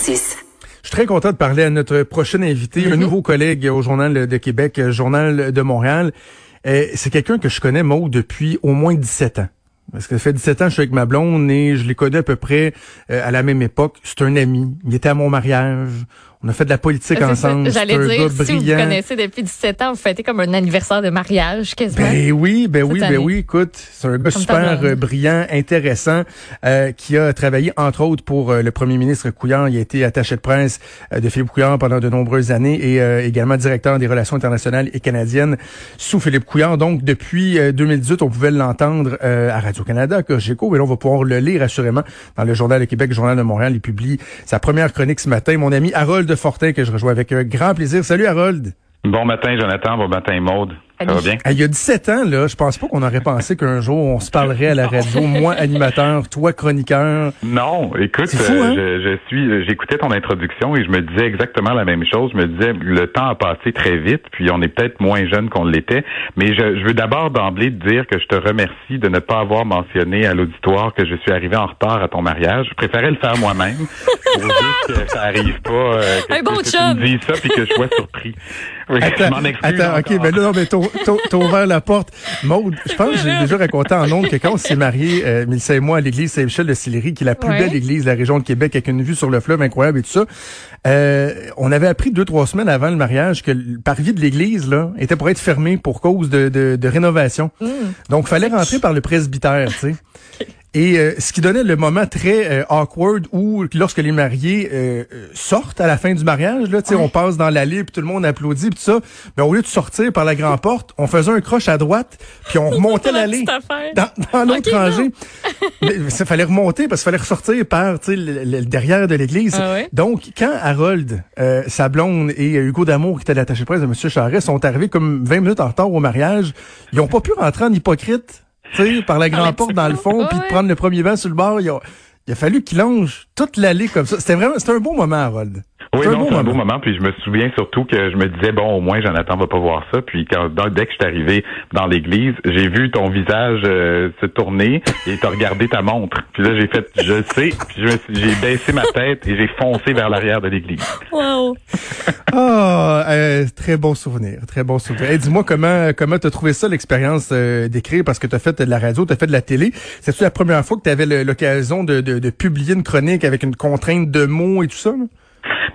56. Je suis très content de parler à notre prochain invité, un nouveau collègue au Journal de Québec, Journal de Montréal. Euh, c'est quelqu'un que je connais, Maud, depuis au moins 17 ans. Parce que ça fait 17 ans que je suis avec ma blonde et je l'ai connu à peu près euh, à la même époque. C'est un ami. Il était à mon mariage. On a fait de la politique ensemble. J'allais dire, si vous connaissez depuis 17 ans, vous fêtez comme un anniversaire de mariage, quasiment. Ben oui, ben oui, ben oui. Écoute, c'est un gars super euh, brillant, intéressant, euh, qui a travaillé, entre autres, pour euh, le premier ministre Couillard. Il a été attaché de presse de Philippe Couillard pendant de nombreuses années et également directeur des relations internationales et canadiennes sous Philippe Couillard. Donc, depuis 2018, on pouvait l'entendre à Radio-Canada, à Cogeco, mais là, on va pouvoir le lire assurément dans le Journal de Québec, le Journal de Montréal. Il publie sa première chronique ce matin. Mon ami Harold de Fortin que je rejoins avec un grand plaisir. Salut Harold. Bon matin Jonathan, bon matin Maude. Ça va bien? Il y a 17 ans, là, je pense pas qu'on aurait pensé qu'un jour on se parlerait à la radio, moi animateur, toi chroniqueur. Non, écoute, fou, hein? je, je, suis, j'écoutais ton introduction et je me disais exactement la même chose. Je me disais, le temps a passé très vite, puis on est peut-être moins jeune qu'on l'était. Mais je, je veux d'abord d'emblée te dire que je te remercie de ne pas avoir mentionné à l'auditoire que je suis arrivé en retard à ton mariage. Je préférais le faire moi-même pour juste que ça arrive pas, euh, que, Un bon que, tu me dises ça puis que je sois surpris. Oui, attends, je. Attends, ok, mais là, non, mais t'as ouvert la porte. Maude, je pense que j'ai déjà raconté en ondes que quand on s'est mariés, euh, Mélissa et moi, à l'église Saint-Michel de Sillery, qui est la plus Ouais. belle église de la région de Québec, avec une vue sur le fleuve incroyable et tout ça, euh, on avait appris deux, trois semaines avant le mariage que le parvis de l'église, là, était pour être fermé pour cause de, de, de rénovation. Mm. Donc, fallait rentrer par le presbytère, tu sais. Et euh, ce qui donnait le moment très euh, awkward où lorsque les mariés euh, euh, sortent à la fin du mariage, là, tu sais, on passe dans l'allée puis tout le monde applaudit puis tout ça, mais au lieu de sortir par la grande porte, on faisait un croche à droite puis on remontait la l'allée dans, dans l'autre rangée. Mais ça fallait remonter parce qu'il fallait ressortir par tu sais, le, le- le derrière de l'église. Ah ouais? Donc quand Harold, euh, sa blonde et Hugo Damour qui était l'attaché de presse de M. Charest sont arrivés comme 20 minutes en retard au mariage, ils ont pas pu rentrer en hypocrite. Par la la grande porte dans le fond, puis de prendre le premier banc sur le bord. Il a, il a fallu qu'il longe toute l'allée comme ça. C'était vraiment, c'était un beau moment, Harold. Oui, C'est un non, beau c'est un moment. beau moment. Puis je me souviens surtout que je me disais bon, au moins Jonathan va pas voir ça. Puis quand dans- dès que je suis arrivé dans l'église, j'ai vu ton visage euh, se tourner et t'as regardé ta montre. Puis là j'ai fait, je le sais. Puis je me suis- j'ai baissé ma tête et j'ai foncé vers l'arrière de l'église. Wow. Ah, euh, très bon souvenir, très bon souvenir. Hey, dis-moi comment comment t'as trouvé ça l'expérience euh, d'écrire? Parce que t'as fait de la radio, t'as fait de la télé. C'est-tu la première fois que t'avais l'occasion de, de, de publier une chronique avec une contrainte de mots et tout ça? là?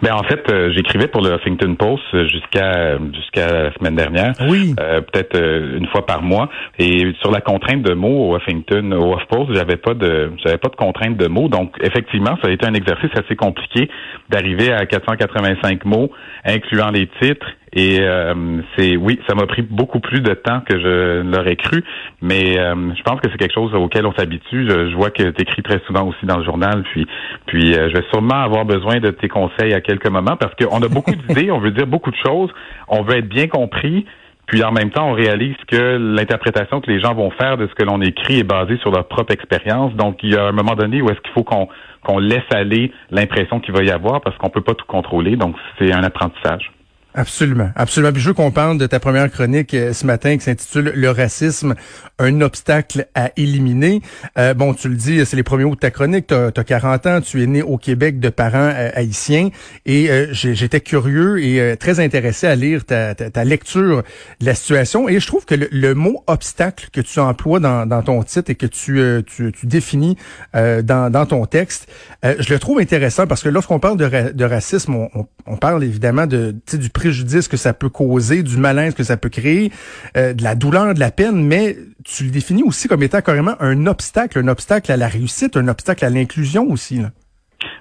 Ben en fait, euh, j'écrivais pour le Huffington Post euh, jusqu'à jusqu'à la semaine dernière. Oui. Euh, peut-être euh, une fois par mois. Et sur la contrainte de mots au Huffington, au HuffPost, j'avais pas de j'avais pas de contrainte de mots. Donc effectivement, ça a été un exercice assez compliqué d'arriver à 485 mots, incluant les titres. Et euh, c'est oui, ça m'a pris beaucoup plus de temps que je ne l'aurais cru, mais euh, je pense que c'est quelque chose auquel on s'habitue. Je, je vois que tu écris très souvent aussi dans le journal, puis puis euh, je vais sûrement avoir besoin de tes conseils à quelques moments parce qu'on a beaucoup d'idées, on veut dire beaucoup de choses, on veut être bien compris, puis en même temps, on réalise que l'interprétation que les gens vont faire de ce que l'on écrit est basée sur leur propre expérience. Donc, il y a un moment donné où est-ce qu'il faut qu'on qu'on laisse aller l'impression qu'il va y avoir parce qu'on peut pas tout contrôler. Donc, c'est un apprentissage. Absolument, absolument. Puis je veux qu'on parle de ta première chronique euh, ce matin qui s'intitule Le racisme, un obstacle à éliminer. Euh, bon, tu le dis, c'est les premiers mots de ta chronique. Tu as, 40 ans, tu es né au Québec de parents euh, haïtiens et euh, j'étais curieux et euh, très intéressé à lire ta, ta, ta lecture de la situation. Et je trouve que le, le mot obstacle que tu emploies dans, dans ton titre et que tu, tu, tu définis dans, dans ton texte, je le trouve intéressant parce que lorsqu'on parle de, ra- de racisme, on, on- parle évidemment de, du préjudice que ça peut causer, du malaise que ça peut créer, euh, de la douleur, de la peine, mais tu le définis aussi comme étant carrément un obstacle, un obstacle à la réussite, un obstacle à l'inclusion aussi. Là.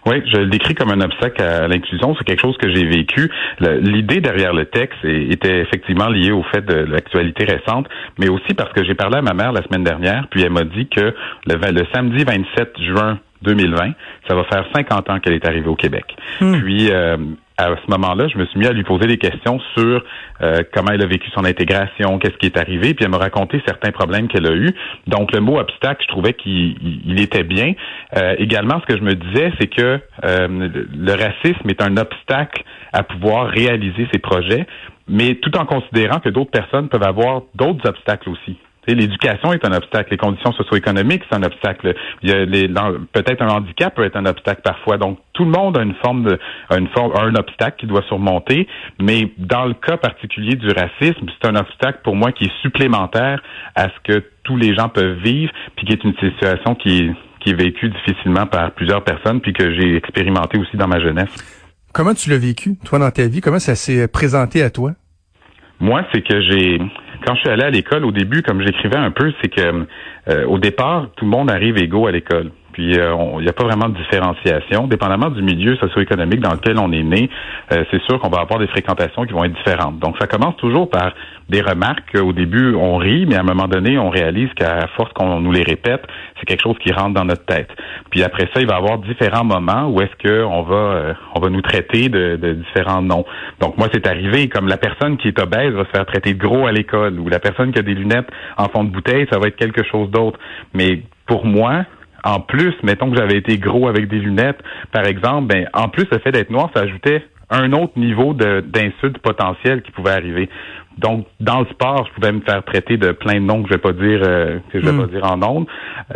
Oui, je le décris comme un obstacle à l'inclusion. C'est quelque chose que j'ai vécu. L'idée derrière le texte était effectivement liée au fait de l'actualité récente, mais aussi parce que j'ai parlé à ma mère la semaine dernière, puis elle m'a dit que le, le samedi 27 juin 2020, ça va faire 50 ans qu'elle est arrivée au Québec. Puis euh, à ce moment-là, je me suis mis à lui poser des questions sur euh, comment elle a vécu son intégration, qu'est-ce qui est arrivé, puis elle m'a raconté certains problèmes qu'elle a eus. Donc le mot obstacle, je trouvais qu'il il- il était bien. Euh, également, ce que je me disais, c'est que euh, le racisme est un obstacle à pouvoir réaliser ses projets, mais tout en considérant que d'autres personnes peuvent avoir d'autres obstacles aussi. L'éducation est un obstacle, les conditions socio-économiques c'est un obstacle. Peut-être un handicap peut être un obstacle parfois. Donc tout le monde a une forme de une forme un obstacle qu'il doit surmonter, mais dans le cas particulier du racisme, c'est un obstacle pour moi qui est supplémentaire à ce que tous les gens peuvent vivre, puis qui est une situation qui qui est vécue difficilement par plusieurs personnes, puis que j'ai expérimenté aussi dans ma jeunesse. Comment tu l'as vécu, toi, dans ta vie? Comment ça s'est présenté à toi? Moi, c'est que j'ai quand je suis allé à l'école au début, comme j'écrivais un peu, c'est que euh, au départ, tout le monde arrive égaux à l'école. Puis euh, il n'y a pas vraiment de différenciation. Dépendamment du milieu socio-économique dans lequel on est né, euh, c'est sûr qu'on va avoir des fréquentations qui vont être différentes. Donc ça commence toujours par des remarques. Au début, on rit, mais à un moment donné, on réalise qu'à force qu'on nous les répète, c'est quelque chose qui rentre dans notre tête. Puis après ça, il va y avoir différents moments où est-ce qu'on va euh, on va nous traiter de, de, différents noms. Donc moi, c'est arrivé comme la personne qui est obèse va se faire traiter de gros à l'école, ou la personne qui a des lunettes en fond de bouteille, ça va être quelque chose d'autre. Mais pour moi, en plus, mettons que j'avais été gros avec des lunettes, par exemple, ben en plus le fait d'être noir, ça ajoutait un autre niveau d'insulte potentiel qui pouvait arriver. Donc, dans le sport, je pouvais me faire traiter de plein de noms que je vais pas dire euh, que je vais pas hmm. dire en ondes.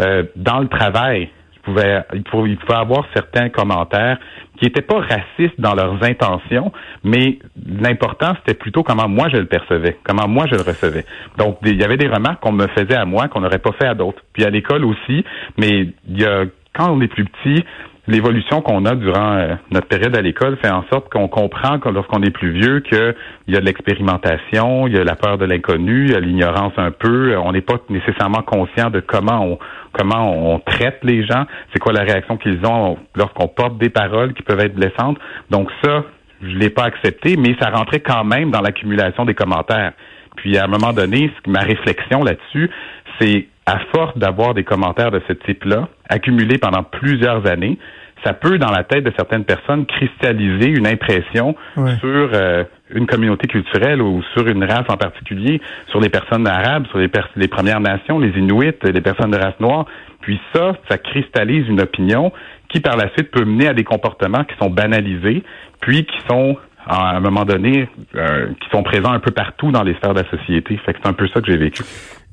Euh, dans le travail, je pouvais, il pouvait, il pouvait avoir certains commentaires qui n'étaient pas racistes dans leurs intentions, mais l'important c'était plutôt comment moi je le percevais, comment moi je le recevais. Donc, il y avait des remarques qu'on me faisait à moi qu'on n'aurait pas fait à d'autres. Puis à l'école aussi, mais y a quand on est plus petit, l'évolution qu'on a durant euh, notre période à l'école fait en sorte qu'on comprend que lorsqu'on est plus vieux qu'il y a de l'expérimentation, il y a la peur de l'inconnu, il y a l'ignorance un peu. On n'est pas nécessairement conscient de comment on comment on traite les gens, c'est quoi la réaction qu'ils ont lorsqu'on porte des paroles qui peuvent être blessantes. Donc ça, je l'ai pas accepté, mais ça rentrait quand même dans l'accumulation des commentaires. Puis à un moment donné, ma réflexion là-dessus, c'est à force d'avoir des commentaires de ce type-là, accumulés pendant plusieurs années, ça peut, dans la tête de certaines personnes, cristalliser une impression sur euh, une communauté culturelle ou sur une race en particulier, sur les personnes arabes, sur les, les Premières Nations, les Inuits, les personnes de race noire. Puis ça, ça cristallise une opinion qui, par la suite, peut mener à des comportements qui sont banalisés, puis qui sont à un moment donné, euh, qui sont présents un peu partout dans les sphères de la société. Fait que c'est un peu ça que j'ai vécu.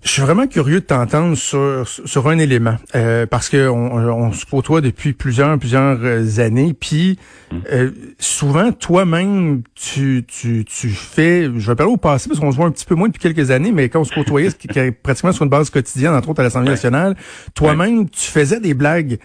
Je suis vraiment curieux de t'entendre sur sur un élément euh, parce que on, se côtoie depuis plusieurs plusieurs euh, années puis mm. euh, souvent toi-même tu, tu tu fais je vais parler au passé parce qu'on se voit un petit peu moins depuis quelques années mais quand on se côtoyait pratiquement sur une base quotidienne entre autres à l'Assemblée nationale toi-même tu faisais des blagues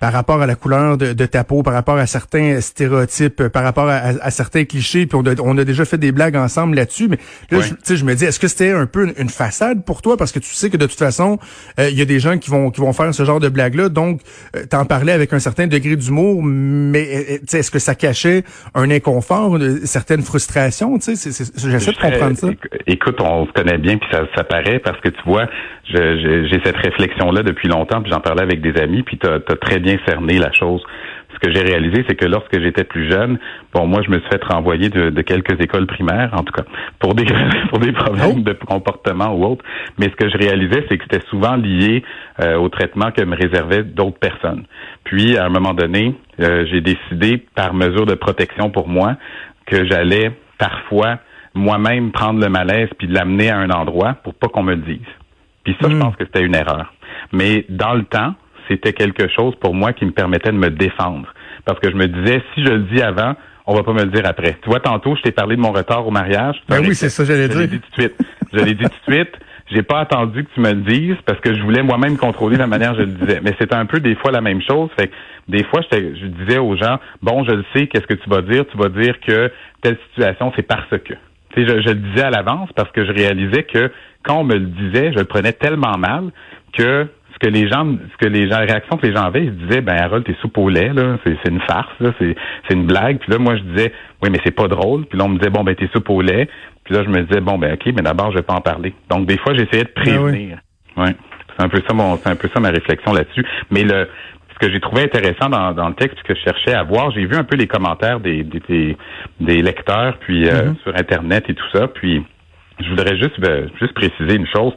par rapport à la couleur de, ta peau, par rapport à certains stéréotypes, par rapport à, certains clichés, puis on a, déjà fait des blagues ensemble là-dessus, mais là, je, je me dis, est-ce que c'était un peu une, façade pour toi, parce que tu sais que de toute façon, euh, il y a des gens qui vont qui vont faire ce genre de blagues-là, donc euh, t'en parlais avec un certain degré d'humour, mais euh, est-ce que ça cachait un inconfort, une certaine frustration, tu sais, j'essaie de comprendre ça. Écoute, on se connaît bien, puis ça, ça paraît, parce que tu vois, j'ai cette réflexion-là depuis longtemps, puis j'en parlais avec des amis, puis tu as, très bien cerné la chose. Ce que j'ai réalisé, c'est que lorsque j'étais plus jeune, bon, moi, je me suis fait renvoyer de, quelques écoles primaires, en tout cas, pour des pour des problèmes de comportement ou autre. Mais ce que je réalisais, c'est que c'était souvent lié euh, au traitement que me réservaient d'autres personnes. Puis, à un moment donné, euh, j'ai décidé, par mesure de protection pour moi, que j'allais parfois moi-même prendre le malaise puis l'amener à un endroit pour pas qu'on me le dise. Puis ça, je hmm. pense que c'était une erreur. Mais dans le temps, c'était quelque chose pour moi qui me permettait de me défendre. Parce que je me disais, si je le dis avant, on va pas me le dire après. Tu vois, tantôt, je t'ai parlé de mon retard au mariage. Ben oui, c'est ça, j'allais dire. Je l'ai dit tout de suite. Je l'ai dit tout de suite. J'ai pas attendu que tu me le dises parce que je voulais moi-même contrôler la manière dont je le disais. Mais c'était un peu des fois la même chose. Fait que des fois, je, je disais aux gens, bon, je le sais, qu'est-ce que tu vas dire? Tu vas dire que telle situation, c'est parce que. Je, je le disais à l'avance parce que je réalisais que quand on me le disait, je le prenais tellement mal que ce que les gens, ce que les gens, la réaction que les gens avaient, ils se disaient, ben Harold, t'es soupe au lait, là, c'est, une farce, là, c'est, c'est une blague. Puis là, moi, je disais, oui, mais c'est pas drôle. Puis là, on me disait, bon, ben t'es soupe au lait. Puis là, je me disais, bon, ben ok, mais d'abord, je vais pas en parler. Donc, des fois, j'essayais de ah prévenir. ouais. C'est un peu ça mon, c'est un peu ça ma réflexion là-dessus. Mais le, ce que j'ai trouvé intéressant dans, dans le texte que je cherchais à voir, j'ai vu un peu les commentaires des, des, des, lecteurs, puis euh, mm-hmm. sur Internet et tout ça. Puis je voudrais juste, ben, juste préciser une chose.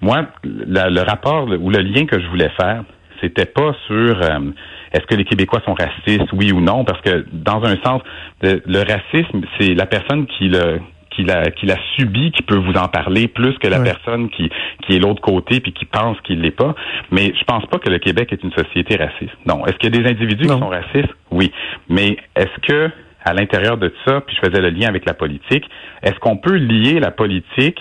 Moi, le rapport ou le lien que je voulais faire, c'était pas sur euh, est-ce que les Québécois sont racistes, oui ou non, parce que dans un sens, le, racisme, c'est la personne qui le qu'il a qu'il a subi qui peut vous en parler plus que la personne qui qui est l'autre côté puis qui pense qu'il l'est pas. Mais je pense pas que le Québec est une société raciste. Non. Est-ce qu'il y a des individus qui sont racistes? Oui. Mais est-ce que à l'intérieur de ça, puis je faisais le lien avec la politique, est-ce qu'on peut lier la politique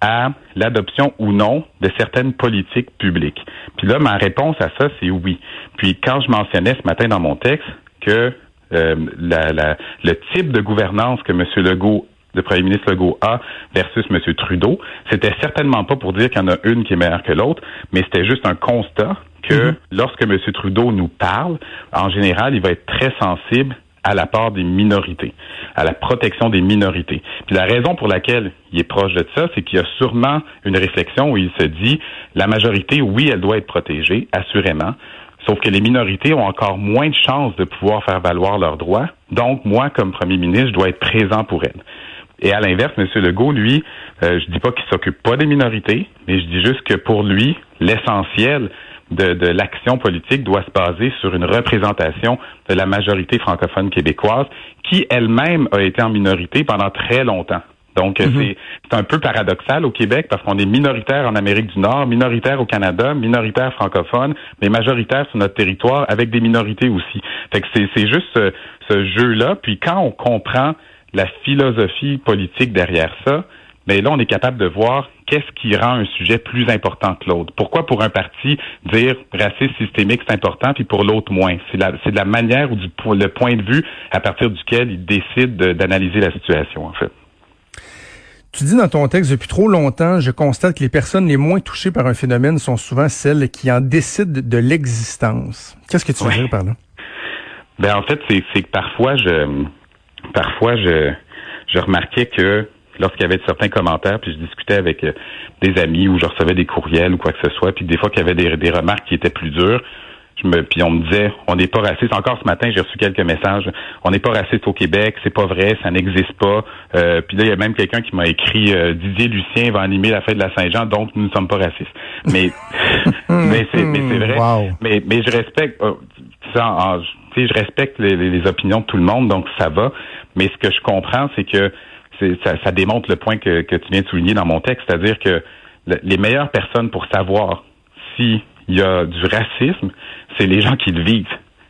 à l'adoption ou non de certaines politiques publiques? Puis là, ma réponse à ça, c'est oui. Puis quand je mentionnais ce matin dans mon texte que euh, la, le type de gouvernance que M. Legault le premier ministre Legault a versus M. Trudeau, c'était certainement pas pour dire qu'il y en a une qui est meilleure que l'autre, mais c'était juste un constat que mm-hmm. lorsque M. Trudeau nous parle, en général, il va être très sensible à la part des minorités, à la protection des minorités. Puis la raison pour laquelle il est proche de ça, c'est qu'il y a sûrement une réflexion où il se dit la majorité, oui, elle doit être protégée, assurément, Sauf que les minorités ont encore moins de chances de pouvoir faire valoir leurs droits. Donc, moi, comme premier ministre, je dois être présent pour elles. Et à l'inverse, M. Legault, lui, euh, je dis pas qu'il s'occupe pas des minorités, mais je dis juste que pour lui, l'essentiel de, de l'action politique doit se baser sur une représentation de la majorité francophone québécoise, qui elle-même a été en minorité pendant très longtemps. Donc, mhm. c'est un peu paradoxal au Québec parce qu'on est minoritaire en Amérique du Nord, minoritaire au Canada, minoritaire francophone, mais majoritaire sur notre territoire avec des minorités aussi. Fait que c'est juste ce, ce jeu-là. Puis quand on comprend la philosophie politique derrière ça, mais là, on est capable de voir qu'est-ce qui rend un sujet plus important que l'autre. Pourquoi pour un parti dire racisme systémique c'est important, puis pour l'autre moins? C'est de la manière ou du le point de vue à partir duquel il décide d'analyser la situation, en fait. Tu dis dans ton texte, depuis trop longtemps, je constate que les personnes les moins touchées par un phénomène sont souvent celles qui en décident de l'existence. Qu'est-ce que tu veux dire par là? Ben, en fait, c'est que parfois, je, parfois, je, je remarquais que lorsqu'il y avait certains commentaires, puis je discutais avec euh, des amis ou je recevais des courriels ou quoi que ce soit, puis des fois qu'il y avait des, des remarques qui étaient plus dures, me, puis on me disait, on n'est pas raciste. Encore ce matin, j'ai reçu quelques messages. On n'est pas raciste au Québec, c'est pas vrai, ça n'existe pas. Euh, puis là, il y a même quelqu'un qui m'a écrit, euh, Didier Lucien va animer la fête de la Saint-Jean, donc nous ne sommes pas racistes. Mais, mais c'est, vrai. Mais, mais je respecte, euh, je respecte les, opinions de tout le monde, donc ça va. Mais ce que je comprends, c'est que ça, démontre le point que, tu viens de souligner dans mon texte, c'est-à-dire que les meilleures personnes pour savoir si il y a du racisme, c'est les gens qui le vivent.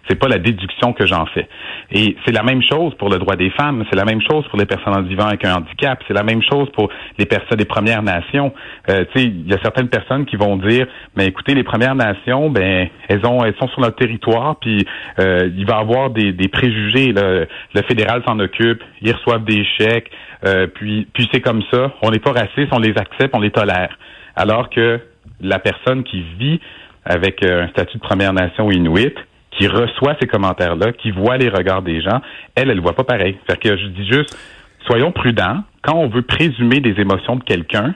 C'est pas la déduction que j'en fais. Et c'est la même chose pour le droit des femmes, c'est la même chose pour les personnes vivant avec un handicap, c'est la même chose pour les personnes des Premières Nations. Euh, tu sais, il y a certaines personnes qui vont dire, mais écoutez, les Premières Nations, ben elles ont, elles sont sur notre territoire, puis euh, il va y avoir des, des préjugés. Le, le fédéral s'en occupe, ils reçoivent des chèques, euh, puis puis c'est comme ça. On n'est pas raciste, on les accepte, on les tolère. Alors que la personne qui vit avec euh, un statut de Première Nation inuit, qui reçoit ces commentaires-là, qui voit les regards des gens, elle, elle voit pas pareil. Que je dis juste, soyons prudents. Quand on veut présumer des émotions de quelqu'un,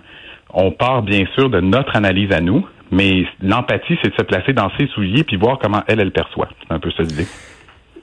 on part bien sûr de notre analyse à nous, mais l'empathie, c'est de se placer dans ses souliers puis voir comment elle, elle perçoit. C'est un peu ça l'idée.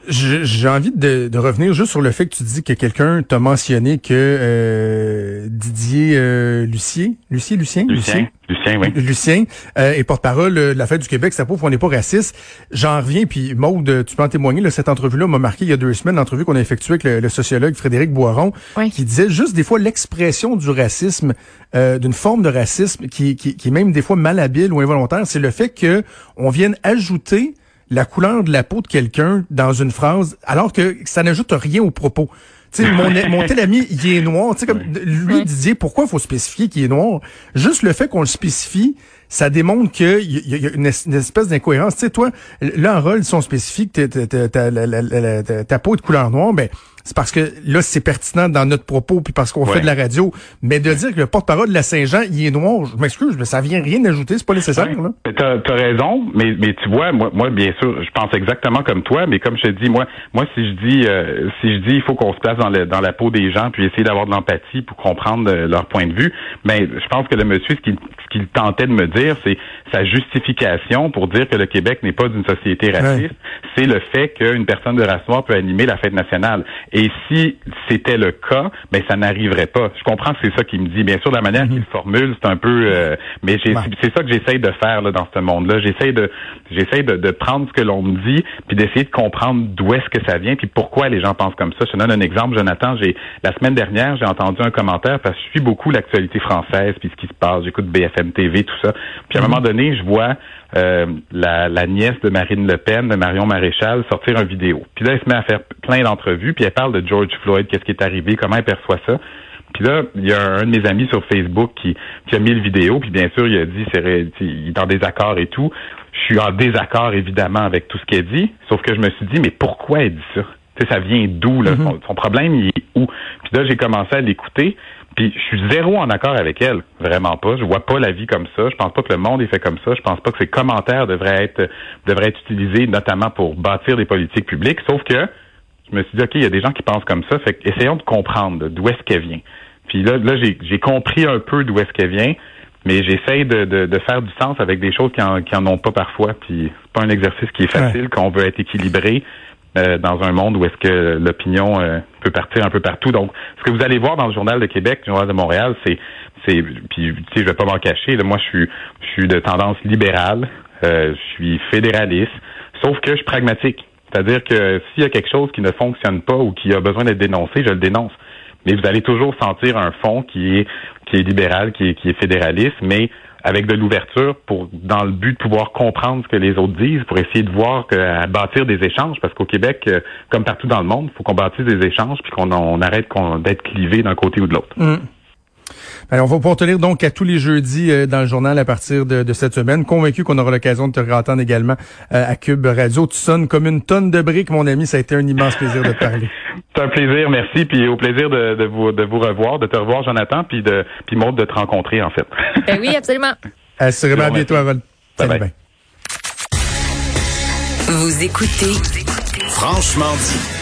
J'ai envie de, revenir juste sur le fait que tu dis que quelqu'un t'a mentionné que euh, Didier euh, Lucier, Lucier, Lucien, Lucien, Lucien, oui. Lucien euh, est porte-parole de la Fête du Québec. Ça prouve qu'on n'est pas raciste. J'en reviens, puis Maude, tu peux en témoigner. Là, cette entrevue-là m'a marqué il y a deux semaines, l'entrevue qu'on a effectuée avec le, sociologue Frédéric Boiron, qui disait juste des fois l'expression du racisme, d'une forme de racisme qui, qui, qui est même des fois malhabile ou involontaire, c'est le fait que on vienne ajouter la couleur de la peau de quelqu'un dans une phrase, alors que ça n'ajoute rien au propos. Tu sais, mon, mon tel ami, il est noir. Tu sais, comme lui, Didier, pourquoi il faut spécifier qu'il est noir? Juste le fait qu'on le spécifie, ça démontre qu'il y, y, a une, espèce d'incohérence. Tu sais, toi, là, en rôle, son spécifique, ta peau est de couleur noire, ben, c'est parce que là, c'est pertinent dans notre propos, puis parce qu'on fait de la radio. Mais de dire que le porte-parole de la Saint-Jean, il est noir, je m'excuse, mais ça vient rien ajouter, c'est pas nécessaire. Là. T'as as raison, mais, mais tu vois, moi, moi, bien sûr, je pense exactement comme toi, mais comme je te dis, moi, moi, si je dis, euh, si je dis, il faut qu'on se place dans, le, dans la peau des gens, puis essayer d'avoir de l'empathie pour comprendre euh, leur point de vue, mais je pense que le monsieur, ce qu'il tentait de me dire dire, c'est sa justification pour dire que le Québec n'est pas une société raciste, c'est le fait qu'une personne de race noire peut animer la fête nationale. Et si c'était le cas, ben ça n'arriverait pas. Je comprends que c'est ça qu'il me dit. Bien sûr, la manière qu'il formule, c'est un peu, euh, mais c'est ça que j'essaye de faire là, dans ce monde-là. J'essaye de, j'essaye de, de, prendre ce que l'on me dit, puis d'essayer de comprendre d'où est-ce que ça vient, puis pourquoi les gens pensent comme ça. Je te donne un exemple, Jonathan. J'ai la semaine dernière, j'ai entendu un commentaire parce que je suis beaucoup l'actualité française, puis ce qui se passe. J'écoute BFM TV, tout ça. Puis à un mm-hmm. moment donné, je vois euh, la, la, nièce de Marine Le Pen, de Marion Maréchal, sortir un vidéo. Puis là, elle se met à faire plein d'entrevues, puis elle parle de George Floyd, qu'est-ce qui est arrivé, comment elle perçoit ça. Puis là, il y a un de mes amis sur Facebook qui, qui a mis le vidéo, puis bien sûr, il a dit, c'est il est en désaccord et tout. Je suis en désaccord, évidemment, avec tout ce qu'elle dit, sauf que je me suis dit, mais pourquoi elle dit ça? ça vient d'où, là? Mm-hmm. son, problème, il est où? Puis là, j'ai commencé à l'écouter, puis je suis zéro en accord avec elle, vraiment pas. Je vois pas la vie comme ça. Je pense pas que le monde est fait comme ça. Je pense pas que ses commentaires devraient être devraient être utilisés notamment pour bâtir des politiques publiques. Sauf que je me suis dit ok, il y a des gens qui pensent comme ça. Fait essayons de comprendre d'où est-ce qu'elle vient. Puis là, là j'ai compris un peu d'où est-ce qu'elle vient, mais j'essaye de, de, faire du sens avec des choses qui en, qui en ont pas parfois. Puis c'est pas un exercice qui est facile, qu'on veut être équilibré. Euh, dans un monde où est-ce que l'opinion euh, peut partir un peu partout. Donc, ce que vous allez voir dans le Journal de Québec, le Journal de Montréal, c'est, c'est, puis tu sais, je vais pas m'en cacher. Là, moi, je suis, je suis de tendance libérale, euh, je suis fédéraliste, sauf que je suis pragmatique. C'est-à-dire que s'il y a quelque chose qui ne fonctionne pas ou qui a besoin d'être dénoncé, je le dénonce. Mais vous allez toujours sentir un fond qui est qui est libéral, qui est, qui est fédéraliste, mais avec de l'ouverture pour dans le but de pouvoir comprendre ce que les autres disent, pour essayer de voir que à bâtir des échanges, parce qu'au Québec, euh, comme partout dans le monde, il faut qu'on bâtisse des échanges puis qu'on on arrête d'être clivé d'un côté ou de l'autre. On va pouvoir te lire donc à tous les jeudis euh, dans le journal à partir de, cette semaine. Convaincu qu'on aura l'occasion de te réentendre également euh, à Cube Radio. Tu sonnes comme une tonne de briques, mon ami. Ça a été un immense plaisir de te parler. C'est un plaisir, merci. Puis au plaisir de, vous, de vous revoir, de te revoir, Jonathan, puis de puis Maud de te rencontrer, en fait. Ben oui, absolument. Assurément, à bientôt, Harold. Salut bien. Vous écoutez Franchement dit.